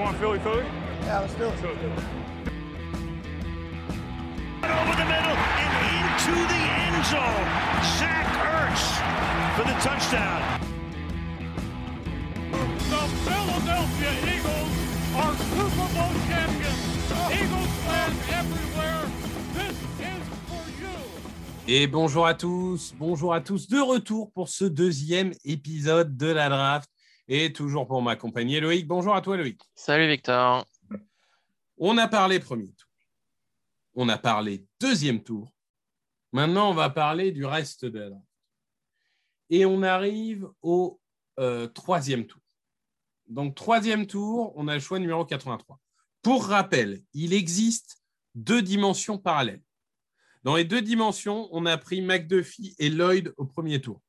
want Philly Philly? Yeah, let's do it. over the middle and into the end zone. Zach Ertz for the touchdown. The Philadelphia Eagles are Super Bowl champions. Eagles fans everywhere, this is for you. Et bonjour à tous, bonjour à tous, de retour pour ce deuxième épisode de la draft. Et toujours pour m'accompagner, Loïc. Bonjour à toi, Loïc. Salut Victor. On a parlé premier tour. On a parlé deuxième tour. Maintenant, on va parler du reste de la. Et on arrive au euh, troisième tour. Donc, troisième tour, on a le choix numéro 83. Pour rappel, il existe deux dimensions parallèles. Dans les deux dimensions, on a pris McDuffie et Lloyd au premier tour.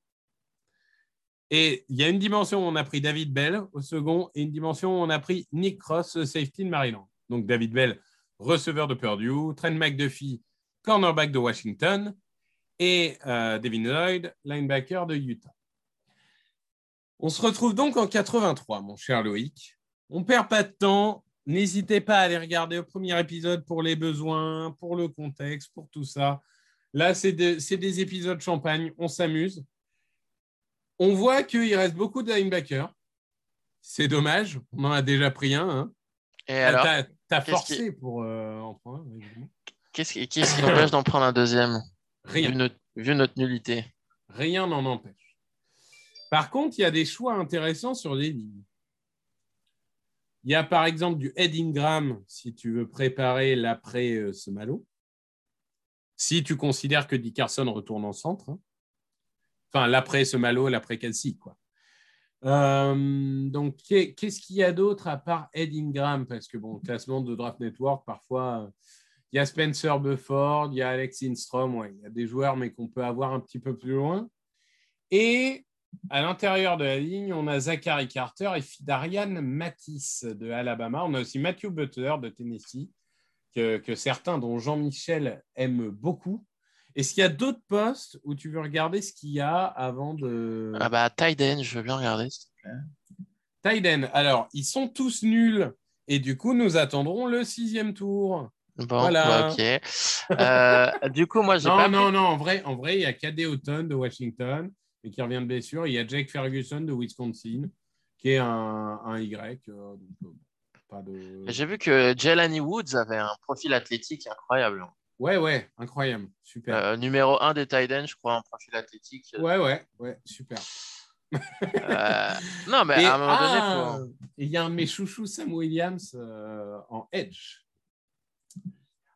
Et il y a une dimension où on a pris David Bell au second et une dimension où on a pris Nick Cross, safety de Maryland. Donc David Bell, receveur de Purdue, Trent McDuffie, cornerback de Washington et euh, Devin Lloyd, linebacker de Utah. On se retrouve donc en 83, mon cher Loïc. On perd pas de temps. N'hésitez pas à aller regarder le premier épisode pour les besoins, pour le contexte, pour tout ça. Là, c'est des épisodes champagne. On s'amuse. On voit qu'il reste beaucoup de linebackers. C'est dommage. On en a déjà pris un. hein. Et alors, T'as forcé pour euh, en prendre un, qu'est-ce qui, qu'est-ce qui empêche d'en prendre un deuxième? Rien. vu notre, vu notre nullité Rien n'en empêche. Par contre, il y a des choix intéressants sur les lignes. Il y a par exemple du Ed Ingram si tu veux préparer l'après euh, Semalo. Si tu considères que Dick Carson retourne en centre. hein. Enfin, l'après Semalo, l'après Kelsey, quoi. Euh, donc, qu'est- qu'est-ce qu'il y a d'autre à part Ed Ingram? Parce que, bon, classement de Draft Network, parfois, il y a Spencer Bufford, il y a Alex Instrom, il y a des joueurs, mais qu'on peut avoir un petit peu plus loin. Et à l'intérieur de la ligne, on a Zachary Carter et Fidarian Matisse de Alabama. On a aussi Matthew Butler de Tennessee, que, que certains, dont Jean-Michel, aiment beaucoup. Est-ce qu'il y a d'autres postes où tu veux regarder ce qu'il y a avant de. Ah bah, Tiden, je veux bien regarder. s'il te plaît. Tiden. Alors, ils sont tous nuls. Et du coup, nous attendrons le sixième tour. Bon, Voilà. bah, ok. Euh, du coup, moi, j'ai Non, pas non, pris- non, en vrai, en vrai, il y a Cadet Houghton de Washington, et qui revient de blessure. Il y a Jake Ferguson de Wisconsin, qui est un, un Y. euh, donc, euh, pas de... J'ai vu que Jelani Woods avait un profil athlétique incroyable. Ouais, ouais, incroyable. Super. Euh, numéro 1 des Tiden, je crois, un profil athlétique. Ouais, ouais, ouais, super. Euh, non, mais et à un moment donné, ah, faut- il y a un de mes chouchous, Sam Williams, euh, en Edge.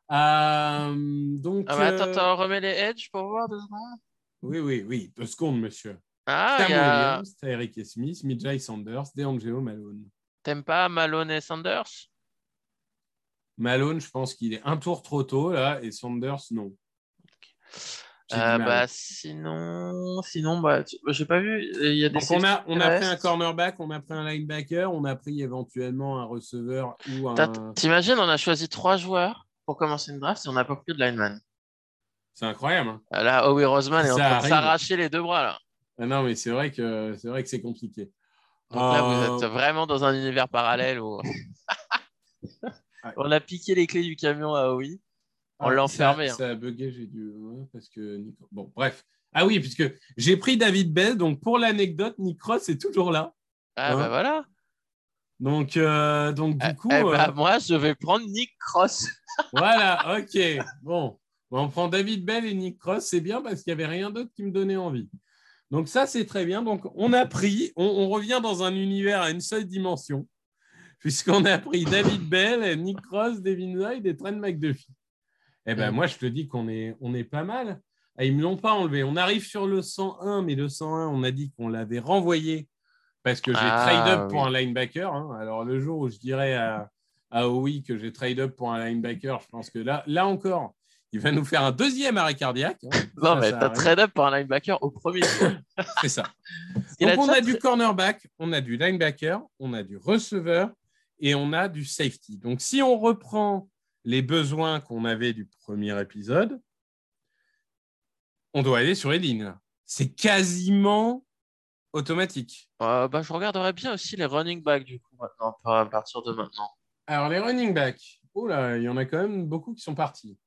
Donc, Ah, mais attends, attends, remets les edge pour voir deux secondes? oui, oui, oui, deux secondes, monsieur. Ah, Sam a... Williams, Tyreek Smith, Mijay Sanders, DeAngelo Malone. t'aimes pas Malone et Sanders? Malone, je pense qu'il est un tour trop tôt là, et Sanders, non. Euh, bah, sinon, sinon, bah, tu- bah, j'ai pas vu. Il y a des Donc, on a, on a pris un cornerback, on a pris un linebacker, on a pris éventuellement un receveur ou un. T'imagines, on a choisi trois joueurs pour commencer une draft et on n'a pas pris de lineman. C'est incroyable. hein. Là, Howie Roseman est en train de s'arracher les deux bras là. Ah non, mais c'est vrai que c'est vrai que c'est compliqué. Donc là, Euh, vous êtes vraiment dans un univers parallèle où on a piqué les clés du camion à Howie. On l'a Ah, enfermé, Ça, hein. ça a bugué, j'ai dû. parce que. Bon, bref. Ah oui, puisque j'ai pris David Bell, donc pour l'anecdote, Nick Ross est toujours là. Ah Hein bah voilà. Donc, euh, donc du Eh- coup. eh bah, euh, moi, je vais prendre Nick Cross. Voilà, ok. Bon. Bon, on prend David Bell et Nick Cross, c'est bien parce qu'il n'y avait rien d'autre qui me donnait envie. Donc ça, c'est très bien. Donc on a pris, on, on revient dans un univers à une seule dimension, puisqu'on a pris David Bell, Nick Cross, Devin Lloyd et Trent McDuffie. Eh Mm. moi, je te dis qu'on est, on est pas mal. Ah, ils ne me l'ont pas enlevé. On arrive sur le 101, mais le 101, on a dit qu'on l'avait renvoyé parce que j'ai Ah, trade up pour un linebacker. hein. Alors le jour où je dirais à, à oui que j'ai trade up pour un linebacker, je pense que là, là encore, il va nous faire un deuxième arrêt cardiaque. hein. Non, Ça, mais t'as arrive. trade up pour un linebacker au premier. C'est ça. A Donc on a du cornerback, on a du linebacker, on a du receveur et on a du safety. Donc si on reprend les besoins qu'on avait du premier épisode, on doit aller sur les lignes. C'est quasiment automatique. Euh, bah, je regarderai bien aussi les running backs du coup maintenant, à partir de maintenant. Alors, les running backs, oh là, il y en a quand même beaucoup qui sont partis.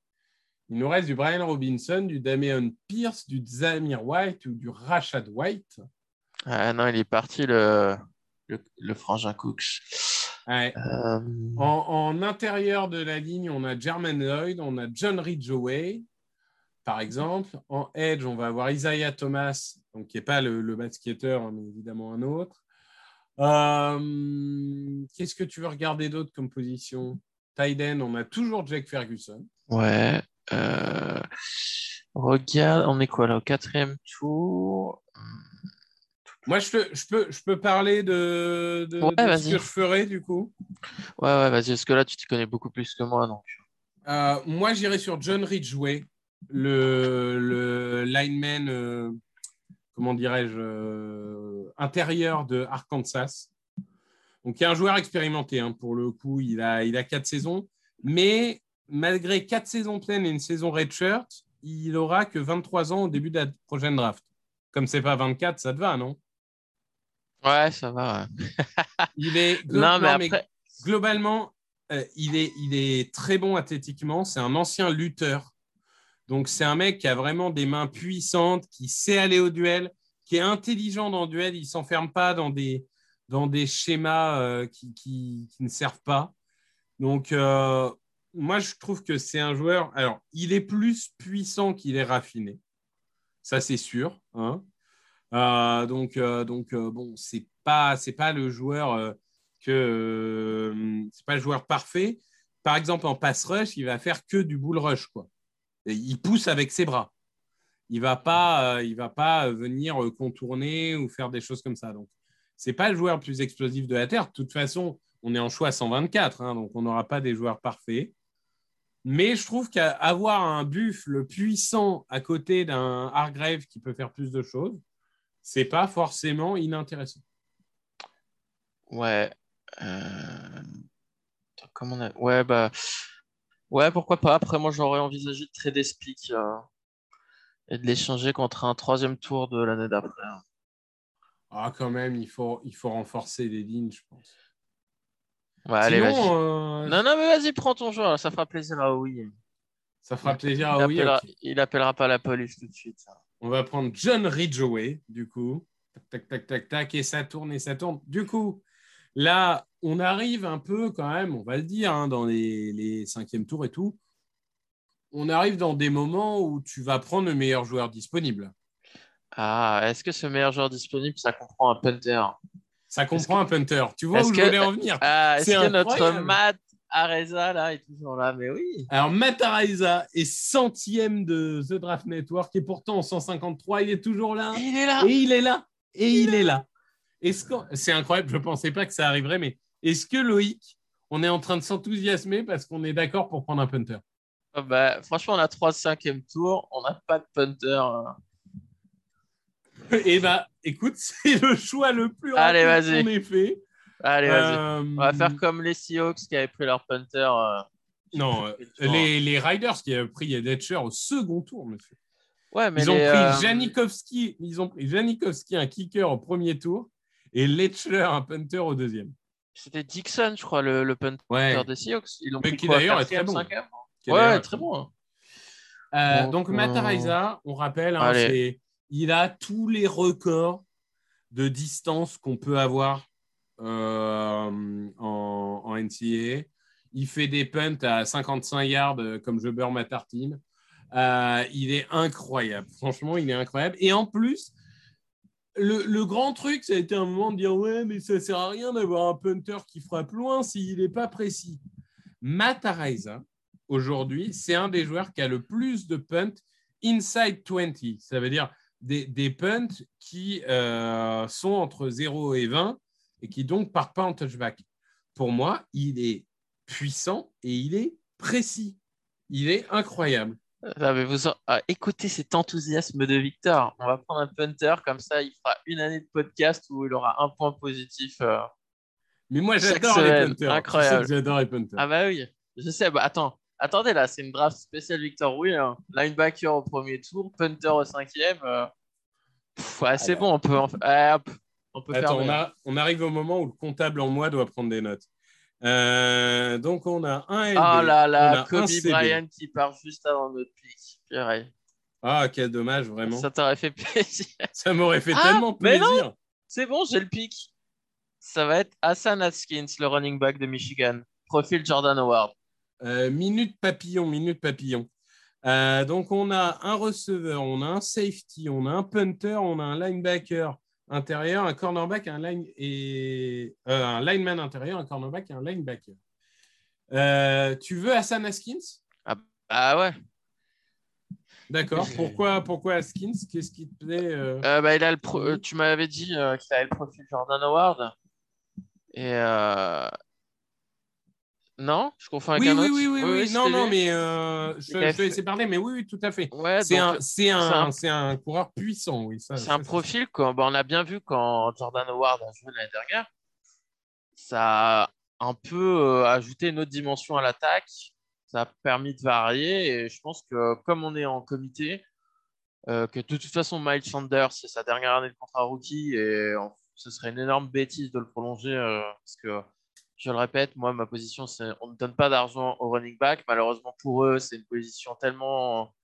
Il nous reste du Brian Robinson, du Damian Pierce, du Zamir White ou du Rashad White. Ah non, il est parti le, le, le frangin Cooks. Ouais. Euh, En, en intérieur de la ligne, on a Jermaine Lloyd, on a John Ridgeway, par exemple. En edge, on va avoir Isaiah Thomas, donc qui n'est pas le, le basketteur, hein, mais évidemment un autre. Euh, Qu'est-ce que tu veux regarder d'autre comme position? Tyden, on a toujours Jake Ferguson. Ouais. euh, regarde, on est quoi là au quatrième tour? Moi, je, te- je peux, je peux parler de, de, Ouais, de ce que je ferais du coup? Ouais, ouais, vas-y, parce que là, tu t'y connais beaucoup plus que moi, donc. Euh, moi, j'irais sur John Ridgeway, le, le lineman, euh, comment dirais-je, euh, intérieur de Arkansas. Donc, il y a un joueur expérimenté, hein, pour le coup, il a, il a quatre saisons. Mais malgré quatre saisons pleines et une saison redshirt, il aura que 23 ans au début de la prochaine draft. Comme c'est pas 24, ça te va, non? Ouais, ça va. ouais. Il est Non, mais mais après, globalement, euh, il, est, il est très bon athlétiquement. C'est un ancien lutteur. Donc, c'est un mec qui a vraiment des mains puissantes, qui sait aller au duel, qui est intelligent dans le duel. Il ne s'enferme pas dans des, dans des schémas euh, qui, qui- qui ne servent pas. Donc, euh, moi, je trouve que c'est un joueur. Alors, il est plus puissant qu'il est raffiné. Ça, c'est sûr. hein. Euh, donc, euh, donc euh, bon, c'est pas, c'est pas le joueur que c'est pas le joueur parfait. Par exemple, en pass rush, il va faire que du bull rush, quoi. Il pousse avec ses bras. Il va pas, il va pas venir contourner ou faire des choses comme ça. Donc, c'est pas le joueur le plus explosif de la terre. De toute façon, on est en choix 124, hein, donc on n'aura pas des joueurs parfaits. Mais je trouve qu'avoir un buffle puissant à côté d'un Hargrave qui peut faire plus de choses, c'est pas forcément inintéressant. ouais. euh, Comment on a... Ouais, bah. Ouais, pourquoi pas. Après, moi, j'aurais envisagé de trader Speak euh, et de l'échanger contre un troisième tour de l'année d'après. Ah, quand même, il faut, il faut renforcer les lignes, je pense. Ouais, allez, vas-y. Euh, Non, non, mais vas-y, prends ton joueur, ça fera plaisir à oui. ça fera plaisir il, à oui. appellera, ok. il appellera pas la police tout de suite. On va prendre John Ridgeway, du coup. Tac, tac, tac, tac, tac, et ça tourne et ça tourne. Du coup, là, on arrive un peu quand même, on va le dire, hein, dans les, les cinquièmes tours et tout. On arrive dans des moments où tu vas prendre le meilleur joueur disponible. Ah, est-ce que ce meilleur joueur disponible, ça comprend un punter? Ça comprend un punter. Tu vois où que- je voulais en venir Ah, est-ce que notre incroyable. Matt Areza, là, est toujours là Mais oui. Alors, Mataraisa est centième de The Draft Network et pourtant en 153, il est toujours là. Il est là Et il est là. Et il est là. Est-ce que... C'est incroyable, je ne pensais pas que ça arriverait, mais est-ce que Loïc, on est en train de s'enthousiasmer parce qu'on est d'accord pour prendre un punter? Ah bah, franchement, on a 3 5e tour, on n'a pas de punter. hein. Eh bien, écoute, c'est le choix le plus Allez, rapide qu'on ait fait. Allez, vas-y. Euh, On va faire comme les Seahawks qui avaient pris leur punter. euh, Non, euh, les, les Riders qui avaient pris Detcher au second tour, monsieur. Ouais, mais Ils ont les, pris euh, Janikowski, ils ont pris Janikowski, un kicker au premier tour, et Letchler, un punter au deuxième. C'était Dixon, je crois, le, le punter Ouais. des Seahawks. Ils l'ont Mais pris qui d'ailleurs est très 4e, bon. 5e? Qui est Ouais, d'ailleurs- très bon. hein. Euh, Donc, donc, euh, Mataraisa, on rappelle, hein, il a tous les records de distance qu'on peut avoir euh, en, en NCAA. Il fait des punts à 55 yards euh, comme je beurre ma tartine. Euh, il est incroyable. Franchement, il est incroyable. Et en plus, le, grand truc, ça a été un moment de dire Ouais, mais ça sert à rien d'avoir un punter qui frappe loin s'il n'est pas précis. Mataraisa, aujourd'hui, c'est un des joueurs qui a le plus de punts inside 20. Ça veut dire des, punts qui euh, sont entre 0 et 20 et qui donc partent pas en touchback. Pour moi, il est puissant et il est précis. Il est incroyable. Ah, mais vous en- ah, écoutez cet enthousiasme de Victor. On va prendre un punter, comme ça, il fera une année de podcast où il aura un point positif. euh. Mais moi, j'adore les punters. incroyable. Tu sais que J'adore les punters. Ah bah oui, je sais. Bah attends, attendez là, c'est une draft spéciale Victor. Oui, hein. linebacker au premier tour, punter au cinquième. euh, Pff, ouais, c'est bon, on peut, en... hop, on peut Attends, faire. on, a- on arrive au moment où le comptable en moi doit prendre des notes. Euh, donc, on a un LB. Oh là là, Kobe. Bryant qui part juste avant notre. Purée. Ah, quel dommage, vraiment. Ça, Ça t'aurait fait plaisir. m'aurait fait Ah, tellement mais non plaisir. C'est bon, j'ai le pick. Ça va être Hassan Haskins, le running back de Michigan. Profil Jordan Howard. Euh, minute papillon, minute papillon. Euh, donc, on a un receveur, on a un safety, on a un punter, on a un linebacker intérieur, un cornerback, un, line et, euh, un lineman intérieur, un cornerback et un linebacker. Euh, tu veux Hassan Haskins? Ah ouais. D'accord. Pourquoi, pourquoi Haskins? Qu'est-ce qui te plaît euh? Euh, bah, il a le pro- tu m'avais dit euh, qu'il avait le profil Jordan Howard. Et euh, non, je confonds avec Oui, un oui, autre. oui, oui, oui. Non, c'était non, lui. mais euh, je, je te laisser parler, mais oui, oui, tout à fait. Ouais, C'est un, c'est un, un- c'est un coureur puissant, oui. C'est un profil qu'on bah, on a bien vu quand Jordan Howard a joué l'année dernière. Ça a un peu euh, ajouté une autre dimension à l'attaque. Ça a permis de varier. Et je pense que comme on est en comité, euh, que de toute façon, Miles Sanders, c'est sa dernière année de contrat rookie. Et ce serait une énorme bêtise de le prolonger. parce que, je le répète, moi, ma position, c'est on ne donne pas d'argent au running back. Malheureusement pour eux, c'est une position tellement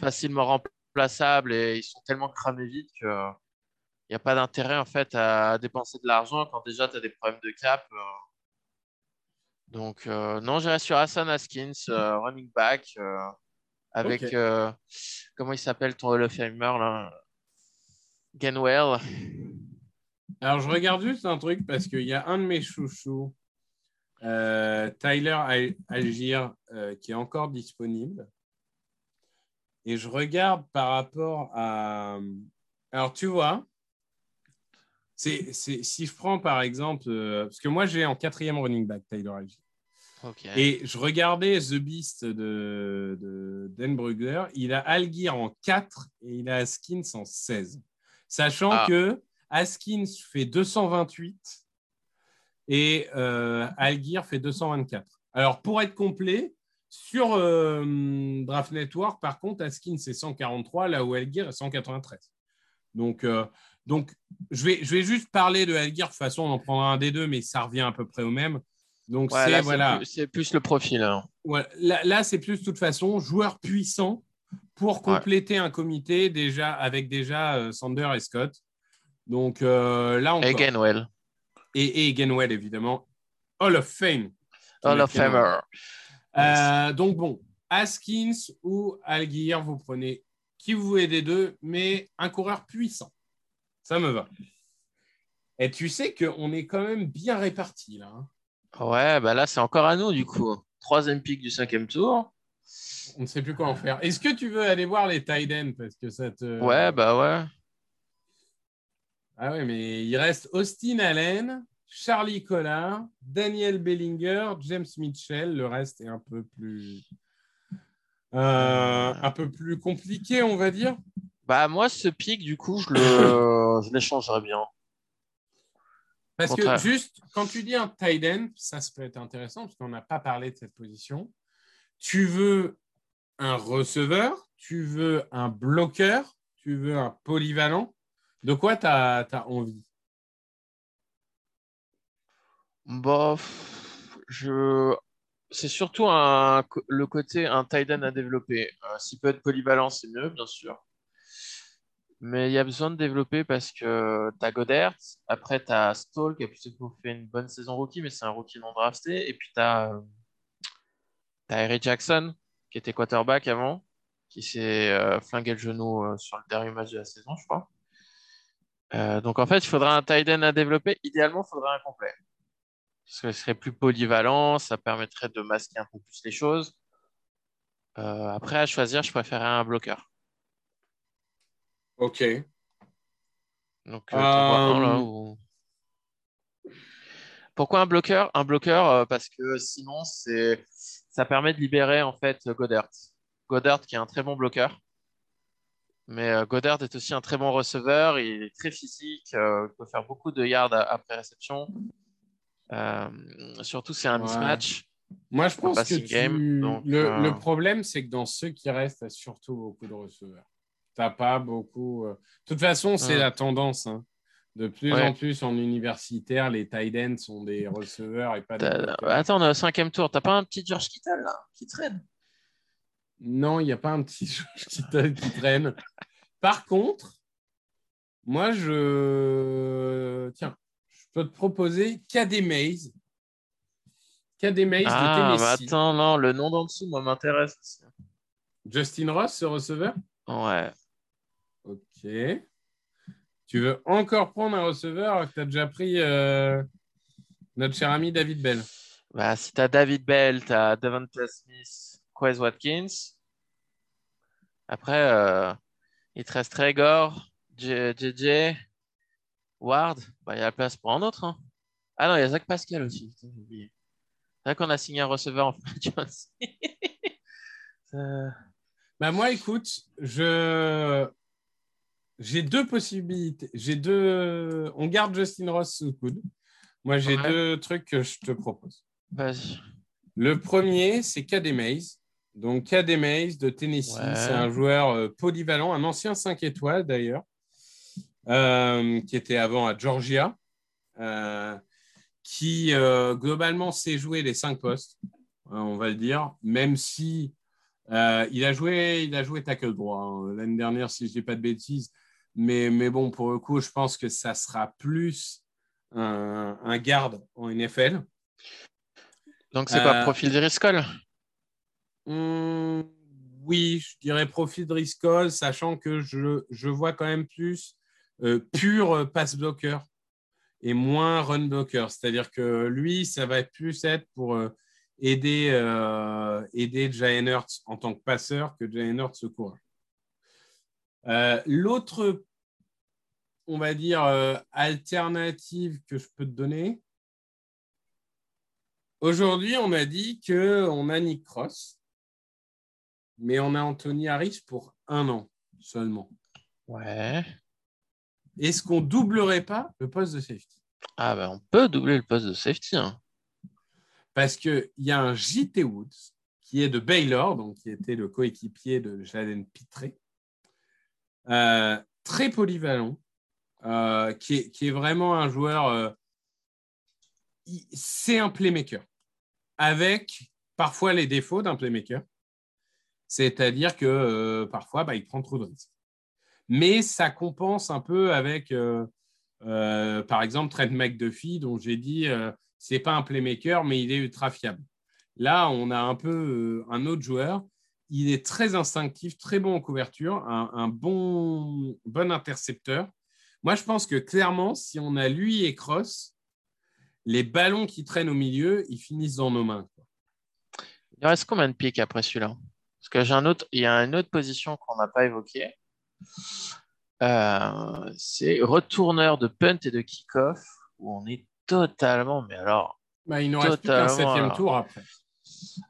facilement remplaçable et ils sont tellement cramés vite que il n'y a pas d'intérêt en fait à dépenser de l'argent quand déjà tu as des problèmes de cap. euh. Donc euh, non, j'irai sur Hassan Haskins, euh, running back, euh, avec comment il s'appelle ton Hall of Famer là? Gainwell. Alors, je regarde juste un truc parce qu'il y a un de mes chouchous, euh, Tyler Al- Algier, euh, qui est encore disponible. Et je regarde par rapport à. Alors, tu vois, c'est, c'est- si je prends par exemple. euh, parce que moi, j'ai en quatrième running back Tyler Algier. Et je regardais The Beast de, de Dan Brugler. Il a Algir en 4 et il a Haskins en 16. Sachant Ah. que Haskins fait 228 et euh, Algir fait 224. Alors, pour être complet, sur euh, Draft Network, par contre, Haskins c'est 143, là où Algir est 193. Donc, euh, donc je, vais, je vais juste parler de Algir. De toute façon, on en prendra un des deux, mais ça revient à peu près au même. Donc, Ouais, c'est voilà. plus- le profil. hein. Ouais, là, là, c'est plus de toute façon joueur puissant pour compléter un comité déjà avec déjà euh, Sander et Scott. Donc euh, là encore. Et Gainwell, Et, et Gainwell, évidemment. Hall of Fame. Hall of Famer. Euh, donc bon, Haskins ou Algier, vous prenez qui vous voulez des deux, mais un coureur puissant. Ça me va. Et tu sais qu'on est quand même bien répartis là. hein. Ouais, bah là c'est encore à nous du coup. Troisième pick du cinquième tour. On ne sait plus quoi en faire. Est-ce que tu veux aller voir les tight ends parce que ça te. Ouais, bah ouais. Ah ouais, mais il reste Austin Allen, Charlie Collard, Daniel Bellinger, James Mitchell. Le reste est un peu plus. euh, un peu plus compliqué, on va dire. Bah moi ce pick du coup je le je l'échangerais bien. Parce Contraire. que juste, quand tu dis un tight end, ça, ça peut être intéressant parce qu'on n'a pas parlé de cette position. Tu veux un receveur, tu veux un bloqueur, tu veux un polyvalent. De quoi tu as, envie? Pff, je c'est surtout un le côté un tight end à développer. Euh, S'il peut être polyvalent, c'est mieux, bien sûr. Mais il y a besoin de développer parce que tu as Goddard, après tu as Stall qui a plutôt fait une bonne saison rookie, mais c'est un rookie non drafté. Et puis tu as, Eric Jackson qui était quarterback avant, qui s'est euh, flingué le genou euh, sur le dernier match de la saison, je crois. Euh, donc en fait, il faudra un tight end à développer. Idéalement, il faudra un complet. Parce que ce serait plus polyvalent, ça permettrait de masquer un peu plus les choses. Euh, après, à choisir, je préférerais un bloqueur. Ok. Donc, euh, t'en vois un, là, où- Pourquoi un bloqueur? Un bloqueur, parce que sinon, c'est... ça permet de libérer en fait Goddard. Goddard qui est un très bon bloqueur. Mais euh, Goddard est aussi un très bon receveur. Il est très physique. euh, il peut faire beaucoup de yards après réception. Euh, surtout, c'est un Ouais. mismatch. Moi, je pense que passing tu- game, donc, le, euh, le problème, c'est que dans ceux qui restent, tu as surtout beaucoup de receveurs. t'as pas beaucoup. De toute façon, c'est Ouais. la tendance. hein. De plus Ouais. en plus en universitaire, les tight ends sont des receveurs et pas des. Attends, on est au cinquième tour. T'as pas un petit George Kittle là qui traîne? Non, il n'y a pas un petit George Kittle qui traîne. Par contre, moi, je. Tiens, je peux te proposer KD Mays. KD Mays Ah, de bah Tennessee. attends, non, le nom d'en dessous, moi, m'intéresse. Justin Ross, ce receveur? Ouais. Ok. Tu veux encore prendre un receveur que tu as déjà pris euh, notre cher ami David Bell? Bah, si t'as David Bell, t'as Devonta Smith, Quez Watkins. Après, euh, il te reste Trégor, JJ, Ward. Bah, il y a la place pour un autre. hein. Ah non, il y a Zach Pascal aussi. Putain, j'ai oublié. C'est vrai qu'on a signé un receveur en agency. Euh, Bah moi, écoute, je j'ai deux possibilités. J'ai deux. On garde Justin Ross sous le coude. Moi, j'ai Ouais. deux trucs que je te propose. Vas-y. Le premier, c'est KD Mays. Donc, KD Mays de Tennessee, Ouais. c'est un joueur euh, polyvalent, un ancien 5 étoiles d'ailleurs, euh, qui était avant à Georgia, euh, qui globalement sait jouer les 5 postes, hein, on va le dire, même si euh, il, a joué, il a joué tackle droit hein, l'année dernière, si je ne dis pas de bêtises. Mais, mais bon, pour le coup, je pense que ça sera plus un, un garde en NFL. Donc, c'est quoi, Euh, profil Driscoll Hum, oui, je dirais profil de Driscoll, sachant que je, vois quand même plus euh, pur pass blocker et moins run blocker. C'est-à-dire que lui, ça va plus être pour euh, aider, euh, aider en tant que passeur que Jalen Hurts. Euh, L'autre, on va dire, euh, alternative que je peux te donner, aujourd'hui, on a dit qu'on a Nick Cross, mais on a Anthony Harris pour un an seulement. Ouais. Est-ce qu'on doublerait pas le poste de safety? Ah, bah, on peut doubler le poste de safety. hein. Parce qu'il y a un JT Woods qui est de Baylor, donc qui était le coéquipier de Jalen Pitré, euh, très polyvalent, euh, qui, est, qui est vraiment un joueur. euh, c'est un playmaker, avec parfois les défauts d'un playmaker. C'est-à-dire que euh, parfois, bah, il prend trop de risques. Mais ça compense un peu avec, euh, euh, par exemple, Trent McDuffie, dont j'ai dit, euh, c'est pas un playmaker, mais il est ultra fiable. Là, on a un peu euh, un autre joueur. Il est très instinctif, très bon en couverture, un, bon, bon intercepteur. Moi, je pense que clairement, si on a lui et Cross, les ballons qui traînent au milieu, ils finissent dans nos mains. Il reste combien de pics après celui-là? Que j'ai un autre, il y a une autre position qu'on n'a pas évoquée. Euh, c'est retourneur de punt et de kick-off où on est totalement, mais alors. Bah, il nous reste plus qu'un septième alors. tour après.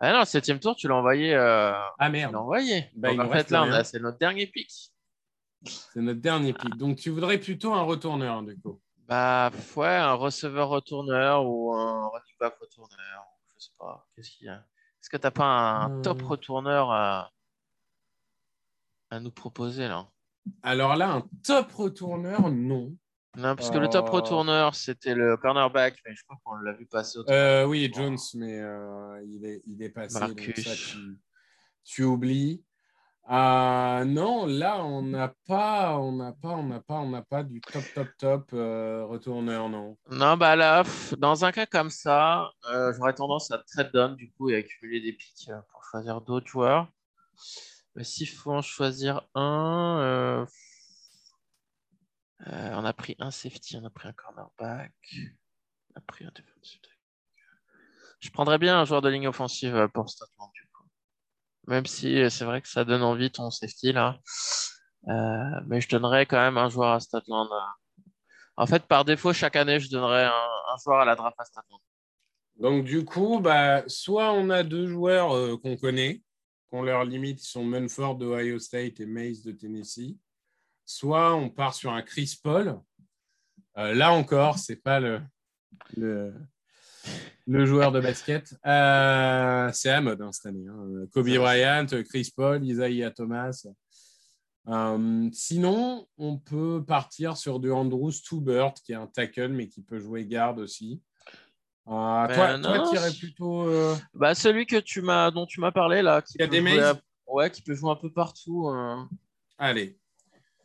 Ah non, le septième tour, tu l'as envoyé. euh, Ah tu merde, l'as envoyé. Bah, Donc en fait, là, c'est notre dernier pic. c'est notre dernier pic. Donc, tu voudrais plutôt un retourneur, du coup. Bah, ouais, un receveur retourneur ou un running back retourneur. Je sais pas. Qu'est-ce qu'il y a? Est-ce que t'as pas un Hmm. top retourneur à... à nous proposer là? Alors là, un top retourneur, non. Non, parce que le top Euh. retourneur, c'était le cornerback, mais je crois qu'on l'a vu passer au Euh, oui, Jones, mais euh, il, est, il est passé. Donc Marcus. ça, tu, tu oublies. Ah, non, là, on n'a pas, on n'a pas, on n'a pas, on n'a pas du top, top, top euh, retourneur, non. Non, bah là, dans un cas comme ça, euh, j'aurais tendance à trade down du coup et accumuler des pics euh, pour choisir d'autres joueurs. Mais s'il faut en choisir un, euh, euh, on a pris un safety, on a pris un cornerback, on a pris un defensive. Je prendrais bien un joueur de ligne offensive euh, pour Statland du coup. Même si euh, c'est vrai que ça donne envie ton safety là. Euh, mais je donnerais quand même un joueur à Statland. euh, en fait, par défaut, chaque année, je donnerais un, joueur à la draft à Statland. Donc, du coup, bah, soit on a deux joueurs qu'on connaît, qu'on leur limite, ils sont Munford d'Ohio State et Mays de Tennessee. Soit on part sur un Chris Paul. Là encore, c'est pas le, le joueur de basket. Euh, c'est à la mode hein, cette année. hein. Kobe Bryant, Chris Paul, Isaiah Thomas. Euh, sinon, on peut partir sur du Andrew Stubert, qui est un tackle, mais qui peut jouer garde aussi. Euh, Ben toi, tu irais plutôt. Bah, celui que tu m'as, dont tu m'as parlé là, qui Il y a des à- ouais, qui peut jouer un peu partout. euh, Allez.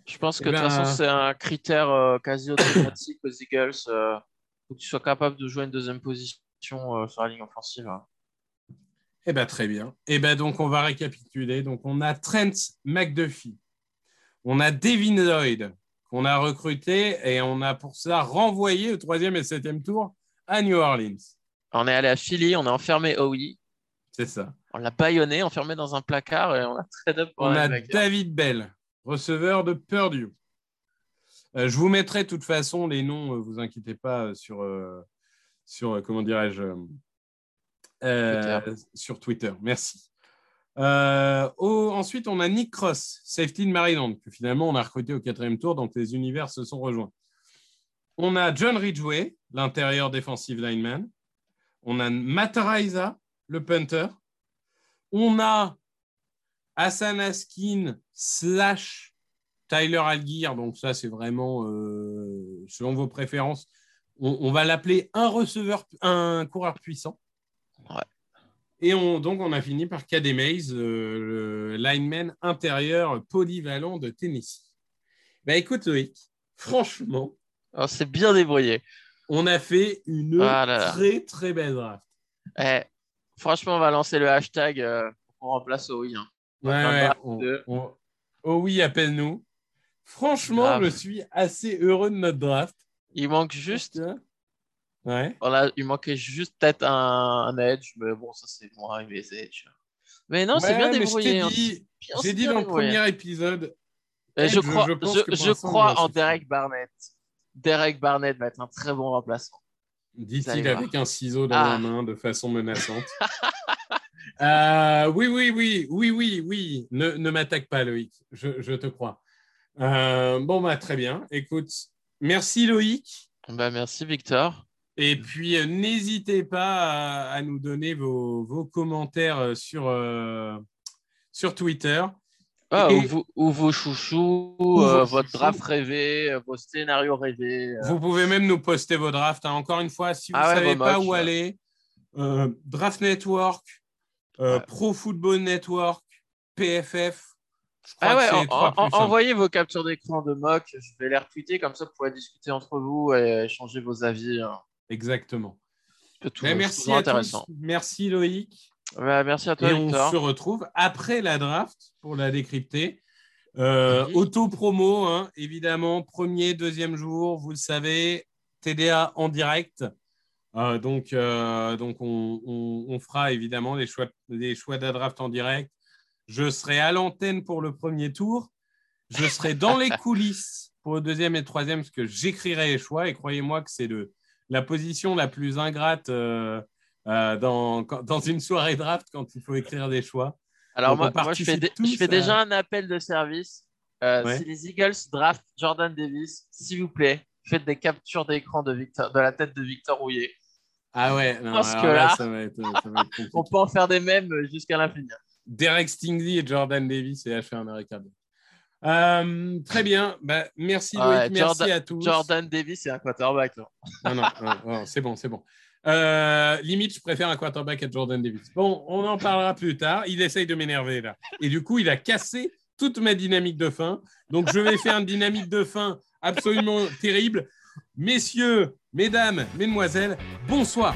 Je pense Eh que de toute ben, façon, c'est un critère quasi automatique aux Eagles. faut que tu sois capable de jouer une deuxième position euh, sur la ligne offensive. Eh bien, très bien. Eh bien, donc, on va récapituler. Donc, on a Trent McDuffie. On a Devin Lloyd, qu'on a recruté et on a pour ça renvoyé au troisième et septième tour à New Orleans. On est allé à Philly, on a enfermé Howie, C'est ça. on l'a baïonné, enfermé dans un placard et on a trade up pour On a. David Bell, receveur de Purdue. Euh, je vous mettrai de toute façon les noms, euh, vous inquiétez pas, euh, sur, euh, sur euh, comment dirais-je, euh, euh, sur Twitter. Merci. Euh, au- ensuite, on a Nick Cross, safety de Maryland, que finalement on a recruté au quatrième tour, donc les univers se sont rejoints. On a John Ridgway, l'intérieur defensive lineman. On a Mataraiza, le punter. On a Hassan Askin slash Tyler Algier, donc ça c'est vraiment euh, selon vos préférences. On, on va l'appeler un receveur, un coureur puissant. Ouais. Et on, donc on a fini par Cadet Mays, euh, le lineman intérieur polyvalent de Tennessee. Bah écoute Loïc, franchement, On s'est bien débrouillé. on a fait une Ah très très belle draft. Eh, franchement, on va lancer le hashtag euh, pour qu'on remplace Howie. hein. Ouais, ouais, on- on- Oh oui, appelle-nous. Franchement, je suis assez heureux de notre draft. Il manque juste, Ouais. voilà, il manquait juste peut-être un, un edge, mais bon, ça c'est moi et mes edge. Mais non, c'est Ouais, bien débrouillé. Hein. dit, Bien- j'ai c'est dit dans le débrouillé. premier épisode. Et je crois, je je, je crois en. Derek Barnett. Derek Barnett va être un très bon remplaçant. Dit-il voir. avec un ciseau dans Ah. la main de façon menaçante. Euh, oui, oui, oui, oui, oui, oui. Ne, ne m'attaque pas, Loïc. Je, je te crois. Euh, bon, bah, très bien. Écoute, merci, Loïc. Bah, merci Victor. Et puis, euh, n'hésitez pas à, à nous donner vos, vos commentaires euh, sur, euh, sur Twitter. Ah, Et- ou, vous- ou vos chouchous, Ou euh, vos votre chouchous. draft rêvé, vos scénarios rêvés. euh. Vous pouvez même nous poster vos drafts. hein. Encore une fois, si vous ne Ah ouais, savez pas où ouais. aller, Draft Network, Ouais. Pro Football Network, PFF. Je crois Ah ouais, que en- en- plus envoyez vos captures d'écran de mock, je vais les retweeter, comme ça vous pourrez discuter entre vous et échanger vos avis. hein. Exactement. Tout- merci toujours à intéressant. tous. Merci Loïc. Ouais, merci à toi Et on se retrouve après la draft pour la décrypter. Euh, Oui. Auto-promo, hein, évidemment, premier, deuxième jour, vous le savez, TDA en direct. Euh, donc, euh, donc on, on- on fera évidemment les choix, les choix de la draft en direct. Je serai à l'antenne pour le premier tour. Je serai dans les coulisses pour le deuxième et le troisième parce que j'écrirai les choix. Et croyez-moi que c'est le- la position la plus ingrate euh, euh, dans, quand- dans une soirée draft quand il faut écrire des choix. Alors Donc, moi, je fais, je déjà un appel de service. Euh, Ouais. Si les Eagles draft Jordan Davis, s'il vous plaît, faites des captures d'écran de, Victor, de la tête de Victor Rouillet. Ah ouais, non, Parce que là, là- ça va être, ça va être compliqué. On peut en faire des mèmes jusqu'à l'infini. Derek Stingley et Jordan Davis et H1 America. Euh, très bien. Bah, merci Ouais, Loïc, merci Jordan- à tous. Jordan Davis, c'est un quarterback. là. Non, non, non, non, c'est bon, c'est bon. Euh, limite, je préfère un quarterback à Jordan Davis. Bon, on en parlera plus tard. Il essaye de m'énerver là. Et du coup, il a cassé toute ma dynamique de fin. Donc, je vais faire une dynamique de fin absolument terrible. Messieurs, mesdames, mesdemoiselles, bonsoir.